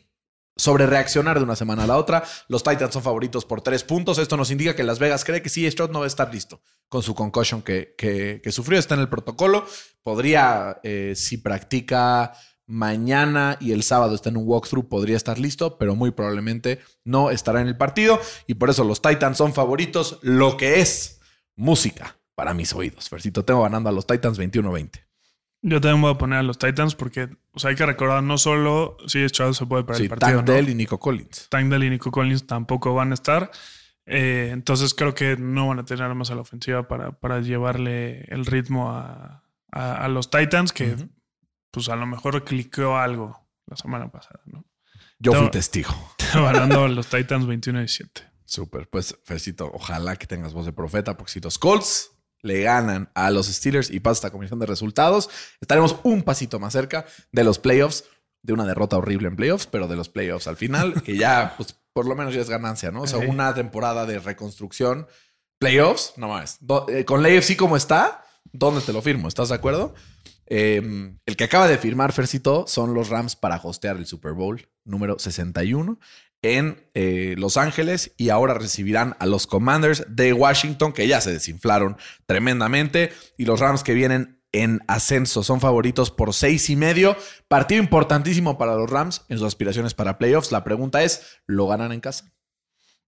S1: sobre reaccionar de una semana a la otra. Los Titans son favoritos por tres puntos. Esto nos indica que Las Vegas cree que sí, Stroud no va a estar listo con su concussion que, que- sufrió. Está en el protocolo. Podría, eh, si practica mañana y el sábado está en un walkthrough, podría estar listo, pero muy probablemente no estará en el partido. Y por eso los Titans son favoritos, lo que es música para mis oídos. Fercito, tengo ganando a los Titans 21-20.
S2: Yo también voy a poner a los Titans porque o sea, hay que recordar, no solo si Stroud se puede para
S1: Sí,
S2: el partido.
S1: Tank
S2: ¿no?
S1: Dell y Nico Collins.
S2: Tank Dell y Nico Collins tampoco van a estar. Eh, entonces creo que no van a tener armas a la ofensiva para, para llevarle el ritmo a, a, los Titans, que pues a lo mejor cliqueó algo la semana pasada, ¿no?
S1: Yo fui testigo.
S2: Ganando los Titans 21 17.
S1: Súper, pues felicito. Ojalá que tengas voz de profeta, porque si los Colts le ganan a los Steelers y pasa esta comisión de resultados, estaremos un pasito más cerca de los playoffs, de una derrota horrible en playoffs, pero de los playoffs al final, que ya, pues por lo menos ya es ganancia, ¿no? O sea, una temporada de reconstrucción, playoffs, no más. Eh, con la AFC como está, ¿dónde te lo firmo? ¿Estás de acuerdo? Em, el que acaba de firmar Fercito son los Rams para hostear el Super Bowl número 61 en eh, Los Ángeles y ahora recibirán a los Commanders de Washington que ya se desinflaron tremendamente y los Rams que vienen en ascenso son favoritos por seis y medio. Partido importantísimo para los Rams en sus aspiraciones para playoffs. La pregunta es, ¿lo ganan en casa?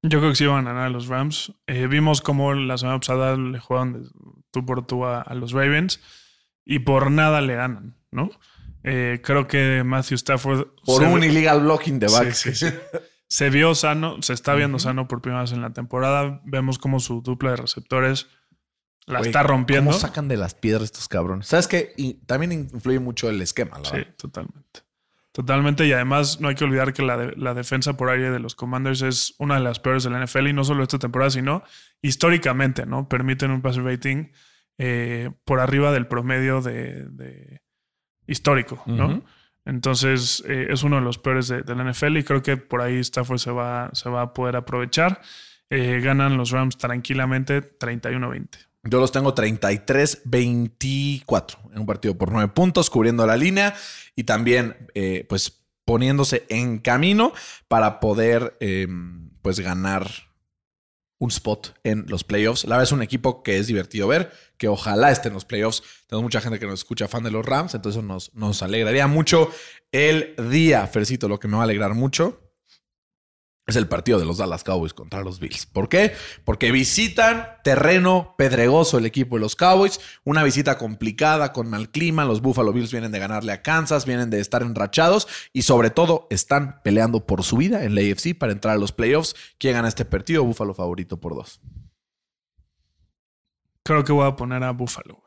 S2: Yo creo que sí van a ganar a los Rams. Eh, vimos cómo la semana pasada le jugaron tú por tú a los Ravens y por nada le ganan, ¿no? Eh, creo que Matthew Stafford.
S1: Por un illegal blocking de back.
S2: se vio sano, se está viendo sano por primera vez en la temporada. Vemos como su dupla de receptores la está rompiendo.
S1: ¿Cómo sacan de las piedras estos cabrones? ¿Sabes qué? Y también influye mucho el esquema, la
S2: Sí, totalmente. Totalmente. Y además no hay que olvidar que la, la, defensa por aire de los Commanders es una de las peores de la NFL y no solo esta temporada, sino históricamente, ¿no? Permiten un passer rating eh, por arriba del promedio de, histórico, ¿no? Entonces eh, es uno de los peores de, la NFL y creo que por ahí Stafford se va, se va a poder aprovechar. Eh, ganan los Rams tranquilamente 31-20.
S1: Yo los tengo 33-24 en un partido por nueve puntos, cubriendo la línea y también pues poniéndose en camino para poder pues ganar un spot en los playoffs. La verdad es un equipo que es divertido ver, que ojalá esté en los playoffs. Tenemos mucha gente que nos escucha fan de los Rams, entonces nos, nos alegraría mucho el día, Fercito, lo que me va a alegrar mucho es el partido de los Dallas Cowboys contra los Bills. ¿Por qué? Porque visitan terreno pedregoso el equipo de los Cowboys, una visita complicada con mal clima, los Buffalo Bills vienen de ganarle a Kansas, vienen de estar enrachados y sobre todo están peleando por su vida en la AFC para entrar a los playoffs. ¿Quién gana este partido? Buffalo favorito por dos.
S2: Creo que voy a poner a Buffalo.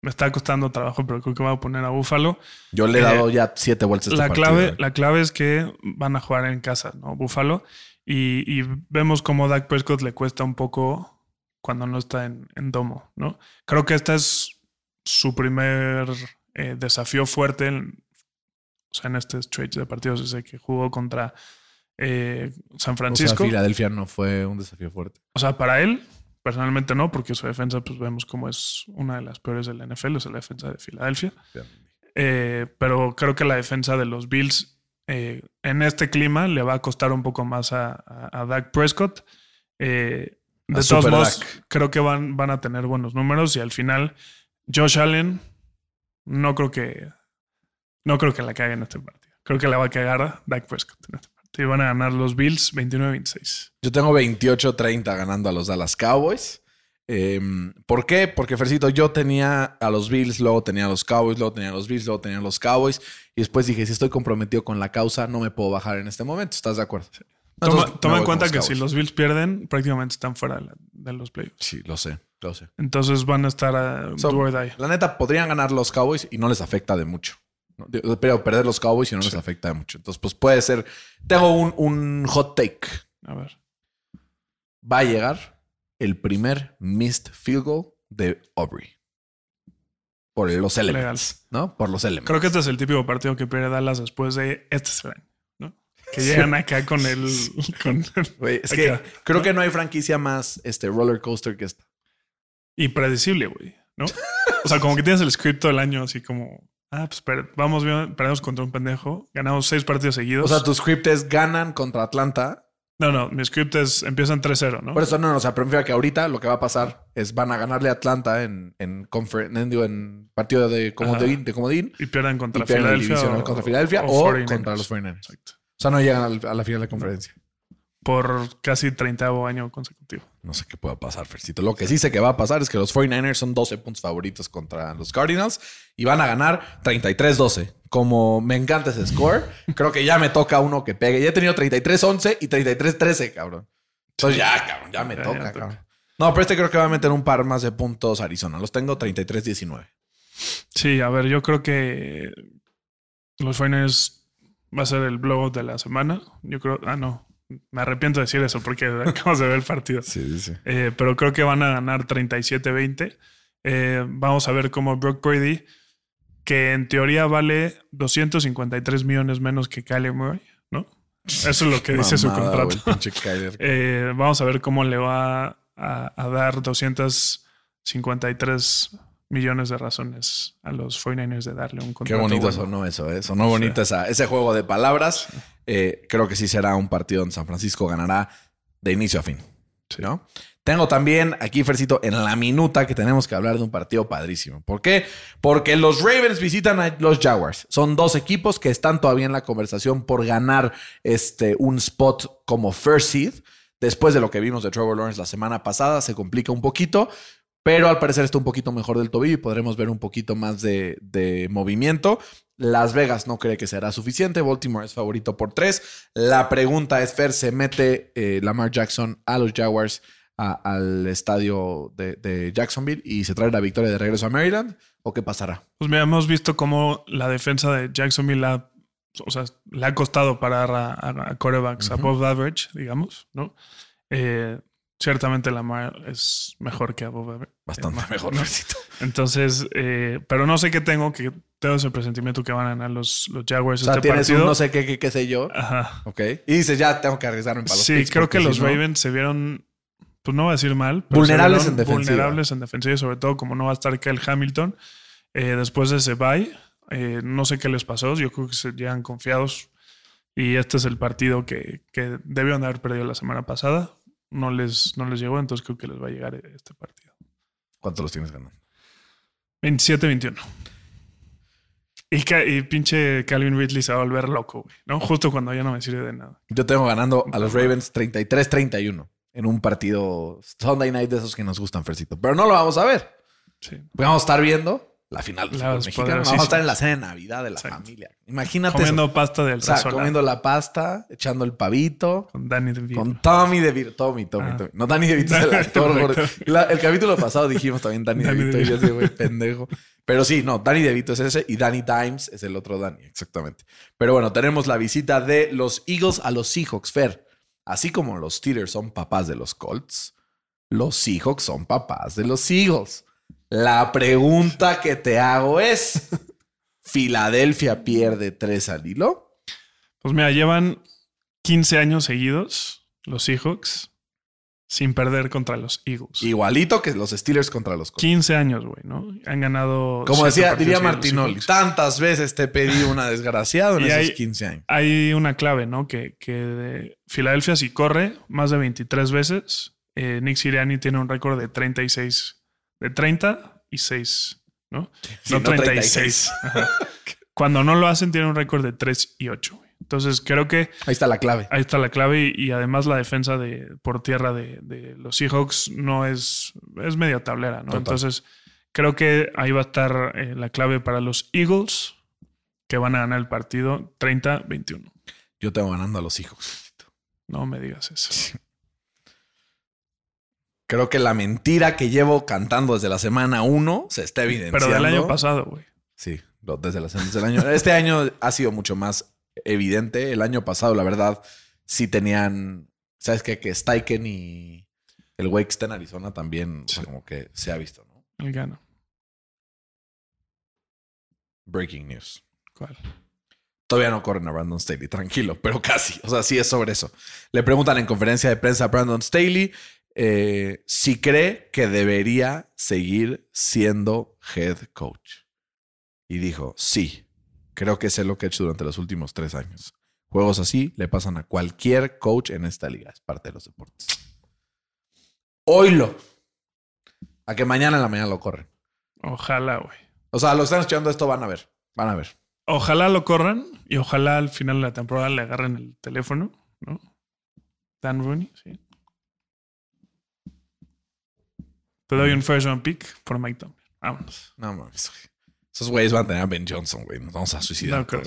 S2: Me está costando trabajo, pero creo que voy a poner a Buffalo.
S1: Yo le he dado eh, ya siete vueltas.
S2: Este la, clave, la clave es que van a jugar en casa, ¿no? Buffalo. Y, vemos cómo Dak Prescott le cuesta un poco cuando no está en, domo, ¿no? Creo que este es su primer eh, desafío fuerte en, o sea, en este stretch de partidos desde que jugó contra eh, San Francisco. O
S1: Filadelfia no fue un desafío fuerte.
S2: O sea, para él Personalmente no, porque su defensa, pues vemos como es una de las peores de la NFL, es la defensa de Filadelfia. Eh, pero creo que la defensa de los Bills eh, en este clima le va a costar un poco más a, a, Dak Prescott. Eh, de todos modos, creo que van, van a tener buenos números y al final Josh Allen no creo que no creo que la caiga en este partido. Creo que la va a cagar Dak Prescott en este y van a ganar los Bills 29-26.
S1: Yo tengo 28-30 ganando a los Dallas Cowboys. Em, ¿Por qué? Porque, Fercito, yo tenía a los Bills, luego tenía a los Cowboys, luego tenía a los Bills, luego tenía a los Cowboys. Y después dije, si estoy comprometido con la causa, no me puedo bajar en este momento. ¿Estás de acuerdo?
S2: toma, en cuenta que si los Bills pierden, prácticamente están fuera de, los playoffs.
S1: Sí, lo sé, lo sé.
S2: Entonces van a estar a
S1: La neta, podrían ganar los Cowboys y no les afecta de mucho. Pero perder los Cowboys y no les afecta mucho. Entonces, pues puede ser. Tengo un, hot take.
S2: A ver.
S1: Va a llegar el primer missed field goal de Aubrey. Por los Elements. ¿No? Por los Elements.
S2: Creo que este es el típico partido que pierde Dallas después de este ¿no? Que llegan acá con el.
S1: es que creo que no hay franquicia más este roller coaster que esta.
S2: Y predecible, güey. ¿No? o sea, como que tienes el script todo el año así como Ah, pues vamos bien, perdemos contra un pendejo. Ganamos seis partidos seguidos.
S1: O sea, tu script es ganan contra Atlanta.
S2: No, no, mi script es empiezan 3-0, ¿no?
S1: Por eso no, no, o sea, prefiero que ahorita lo que va a pasar es van a ganarle a Atlanta en, en, en, partido de comodín, de comodín.
S2: Y pierden contra Filadelfia.
S1: O, contra Filadelfia o, contra los 49 Exacto. O sea, no llegan a la final de conferencia
S2: por casi 30 año consecutivo.
S1: No sé qué pueda pasar, Fercito. Lo que sí sé que va a pasar es que los 49ers son 12 puntos favoritos contra los Cardinals y van a ganar 33-12. Como me encanta ese score, creo que ya me toca uno que pegue. Ya he tenido 33-11 y 33-13, cabrón. Entonces ya, cabrón, ya me
S2: Ya,
S1: toca,
S2: ya toca.
S1: cabrón. No, pero este creo que va a meter un par más de puntos Arizona. Los tengo 33-19.
S2: Sí, a ver, yo creo que los Finals va a ser el blowout de la semana. Yo creo, ah, no, me arrepiento de decir eso porque acabamos de ver el partido.
S1: Sí, sí, sí.
S2: Eh, pero creo que van a ganar 37-20. Eh, vamos a ver cómo Brock Brady, que en teoría vale 253 millones menos que Kyler Murray, ¿no? Eso es lo que dice su contrato. Eh, vamos a ver cómo le va a, a dar 253 millones de razones a los 49ers de darle un
S1: Qué
S2: contrato.
S1: bonito
S2: bueno.
S1: sonó eso, ¿eh? Sonó bonito esa- ese juego de palabras. Eh, creo que sí será un partido donde San Francisco ganará de inicio a fin.
S2: Sí.
S1: ¿no? Tengo también aquí, Fercito, en la minuta que tenemos que hablar de un partido padrísimo. ¿Por qué? Porque los Ravens visitan a los Jaguars. Son dos equipos que están todavía en la conversación por ganar este, un spot como first seed. Después de lo que vimos de Trevor Lawrence la semana pasada, se complica un poquito, pero al parecer está un poquito mejor del tobillo y podremos ver un poquito más de, de movimiento. Las Vegas no cree que será suficiente. Baltimore es favorito por tres. La pregunta es, Fer, ¿se mete eh, Lamar Jackson a los Jaguars a- al estadio de, de Jacksonville y se trae la victoria de regreso a Maryland? ¿O qué pasará?
S2: Pues mira, hemos visto cómo la defensa de Jacksonville ha, o sea, le ha costado parar a, a,
S1: Ujú.
S2: above average, digamos, ¿no? Eh, ciertamente Lamar es mejor que average.
S1: Bastante
S2: Eh,
S1: mejor,
S2: ¿no? Entonces, eh, pero no sé qué tengo, que tengo ese presentimiento que van a ganar los, los Jaguars
S1: O sea,
S2: este
S1: tienes
S2: partido.
S1: un no sé qué, qué, qué sé yo.
S2: Ajá.
S1: Ok. Y dices, ya tengo que arriesgarme para los
S2: Sí,
S1: picks,
S2: creo que los
S1: no-
S2: Ravens se vieron, pues no voy a decir mal, pero
S1: Vulnerables en defensiva.
S2: Vulnerables en defensiva, y sobre todo como no va a estar Kyle Hamilton eh, después de ese bye. eh, no sé qué les pasó, yo creo que se llegan confiados. Y este es el partido que, que debieron de haber perdido la semana pasada. No les, no les llegó, entonces creo que les va a llegar este partido.
S1: ¿Cuánto los tienes ganando?
S2: 27-21. Y, y pinche Calvin Ridley se va a volver loco, güey. ¿no? Justo cuando ya no me sirve de nada.
S1: Yo tengo ganando a los Ravens 33-31 en un partido Sunday night de esos que nos gustan, Fercito. Pero no lo vamos a ver.
S2: Sí.
S1: Vamos a estar viendo la final del fútbol mexicano. Vamos a estar en la cena de Navidad de la
S2: Exacto.
S1: familia. Imagínate
S2: Comiendo
S1: eso.
S2: pasta del
S1: O sea, comiendo la pasta, echando el pavito.
S2: con Danny DeVito.
S1: Con Tommy DeVito. Tommy, Tommy,
S2: Ah.
S1: Tommy. No, Danny DeVito es el actor.
S2: El.
S1: La- capítulo pasado dijimos también Danny,
S2: Danny
S1: DeVito. Y yo güey pendejo. Pero sí, no, Danny DeVito es ese y Danny Dimes es el otro Danny, exactamente. Pero bueno, tenemos la visita de los Eagles a los Seahawks, Fer. Así como los Steelers son papás de los Colts, los Seahawks son papás de los Eagles. La pregunta que te hago es: ¿Filadelfia pierde tres al hilo?
S2: Pues mira, llevan 15 años seguidos los Seahawks sin perder contra los Eagles.
S1: Igualito que los Steelers contra los Colts.
S2: 15 años, güey, ¿no? Han ganado.
S1: Como decía, diría Martinoli, tantas veces te pedí una desgraciado en
S2: Y
S1: esos
S2: hay-
S1: 15 años.
S2: Hay una clave, ¿no? Que, que de Filadelfia, si corre más de 23 veces, eh, Nick Sirianni tiene un récord de 36, de 30 y 6, ¿no?
S1: Sí,
S2: no
S1: no
S2: 36. Ajá. Cuando no lo hacen, tiene un récord de 3 y 8. güey. Entonces, creo que
S1: Ahí está la clave.
S2: Ahí está la clave y, y además la defensa de por tierra de, de los Seahawks no es, es media tablera, ¿no?
S1: Total.
S2: Entonces creo que ahí va a estar eh, la clave para los Eagles que van a ganar el partido 30-21.
S1: Yo tengo ganando a los hijos.
S2: No me digas eso.
S1: Creo que la mentira que llevo cantando desde la semana 1 se está evidenciando.
S2: Pero del año pasado, güey.
S1: Sí, desde, la, desde el año. Este año ha sido mucho más evidente. El año pasado, la verdad, sí tenían. ¿Sabes qué? Que Steichen y el güey que está en Arizona también, o sea,
S2: Sí.
S1: como que se ha visto, ¿no?
S2: El gano.
S1: Breaking news.
S2: ¿Cuál?
S1: Todavía no corren a Brandon Staley, tranquilo, pero casi. O sea, sí es sobre eso. Le preguntan en conferencia de prensa a Brandon Staley eh, si cree que debería seguir siendo head coach. Y dijo, sí, creo que sé lo que he hecho durante los últimos tres años. Juegos así le pasan a cualquier coach en esta liga. Es parte de los deportes. Oilo. A que mañana en la mañana lo corren.
S2: Ojalá, güey.
S1: O sea, los que están escuchando esto van a ver. Van a ver.
S2: Ojalá lo corran y ojalá al final de la temporada le agarren el teléfono, ¿no? Dan Rooney, sí. Te doy un first round pick por Mike Tomlin. Vámonos.
S1: No mames. güey. Esos güeyes van a tener a Ben Johnson, güey. Nos vamos a suicidar.
S2: No creo.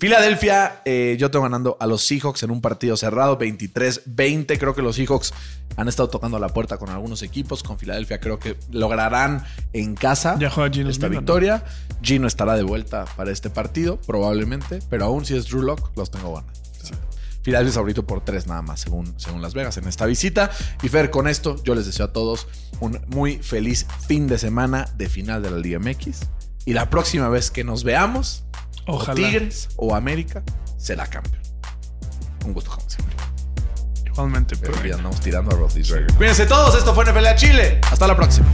S1: Filadelfia, eh, yo tengo ganando a los Seahawks en un partido cerrado, 23-20. Creo que los Seahawks han estado tocando la puerta con algunos equipos. Con Filadelfia creo que lograrán en casa
S2: Ya juega Gino
S1: esta
S2: Smith, ¿no?
S1: victoria. Gino estará de vuelta para este partido, probablemente. Pero aún si es Drew Lock, los tengo ganando. Filadelfia es favorito por tres nada más, según, según Las Vegas, en esta visita. Y Fer, con esto yo les deseo a todos un muy feliz fin de semana de final de la Liga MX. Y la próxima vez que nos veamos,
S2: Ojalá.
S1: o Tigres o América, será campeón. Un gusto como siempre.
S2: Igualmente, Pero
S1: ya andamos tirando a Roethlisberger. Cuídense todos, esto fue NFL a Chile. Hasta la próxima.